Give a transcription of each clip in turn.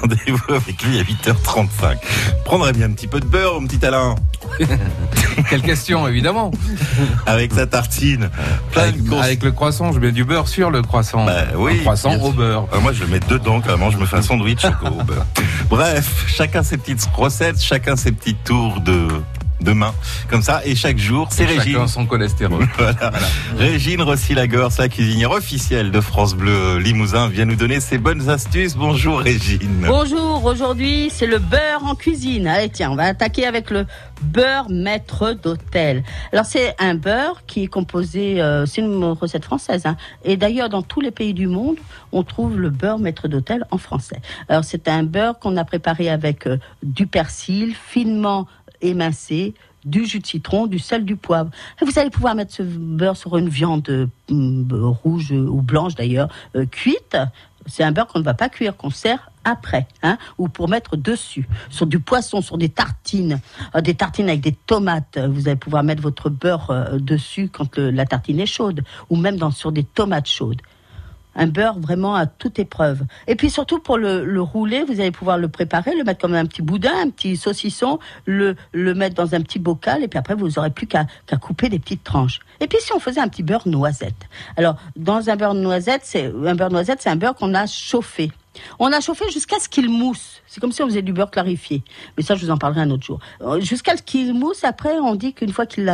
Rendez-vous avec lui à 8h35. Prendrait bien un petit peu de beurre, mon petit Alain Quelle question, évidemment. Avec sa tartine. Plein Avec, de avec le croissant, je mets du beurre sur le croissant. Bah oui, Un croissant au beurre. Euh, Moi, je le mets dedans carrément. Je me fais un sandwich au beurre. Bref, chacun ses petites recettes, chacun ses petits tours de, de main. Comme ça. Et chaque jour, c'est Chacun Régine. son cholestérol. Voilà. Régine Rossi-Lagorce, la cuisinière officielle de France Bleu Limousin, vient nous donner ses bonnes astuces. Bonjour Régine. Bonjour, aujourd'hui c'est le beurre en cuisine. Allez tiens, on va attaquer avec le beurre maître d'hôtel. Alors c'est un beurre qui est composé, euh, c'est une recette française, hein. et d'ailleurs dans tous les pays du monde, on trouve le beurre maître d'hôtel en français. Alors c'est un beurre qu'on a préparé avec euh, du persil finement émincé, du jus de citron, du sel, du poivre. Vous allez pouvoir mettre ce beurre sur une viande euh, mm, rouge ou blanche d'ailleurs, euh, cuite. C'est un beurre qu'on ne va pas cuire, qu'on sert après, hein, ou pour mettre dessus, sur du poisson, sur des tartines, euh, des tartines avec des tomates. euh, Vous allez pouvoir mettre votre beurre euh, dessus quand la tartine est chaude, ou même sur des tomates chaudes. Un beurre vraiment à toute épreuve. Et puis surtout pour le, le rouler, vous allez pouvoir le préparer, le mettre comme un petit boudin, un petit saucisson, le, mettre dans un petit bocal, et puis après vous aurez plus qu'à qu'à couper des petites tranches. Et puis si on faisait un petit beurre noisette. Alors dans un beurre noisette, c'est un beurre noisette, c'est un beurre qu'on a chauffé. On a chauffé jusqu'à ce qu'il mousse. C'est comme si on faisait du beurre clarifié. Mais ça, je vous en parlerai un autre jour. Euh, Jusqu'à ce qu'il mousse, après, on dit qu'une fois qu'il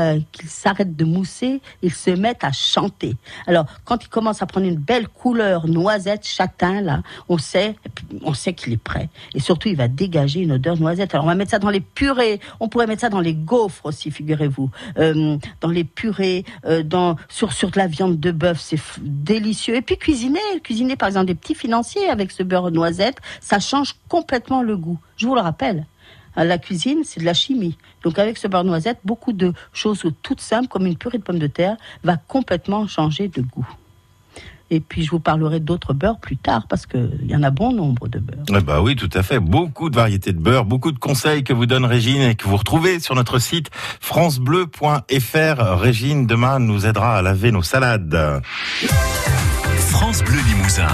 s'arrête de mousser, il se met à chanter. Alors, quand il commence à prendre une belle couleur noisette, châtain, là, on sait, on sait qu'il est prêt. Et surtout, il va dégager une odeur noisette. Alors, on va mettre ça dans les purées. On pourrait mettre ça dans les gaufres aussi, figurez-vous. Euh, dans les purées, euh, dans, sur, sur de la viande de bœuf, c'est délicieux. Et puis, cuisiner, cuisiner, par exemple, des petits financiers avec ce beurre noisette, ça change complètement le goût. Je vous le rappelle. À La cuisine, c'est de la chimie. Donc avec ce beurre noisette, beaucoup de choses toutes simples, comme une purée de pommes de terre, va complètement changer de goût. Et puis je vous parlerai d'autres beurres plus tard, parce qu'il y en a bon nombre de beurres. Eh bah oui, tout à fait. Beaucoup de variétés de beurre, beaucoup de conseils que vous donne Régine et que vous retrouvez sur notre site francebleu.fr. Régine, demain, nous aidera à laver nos salades. France Bleu Limousin.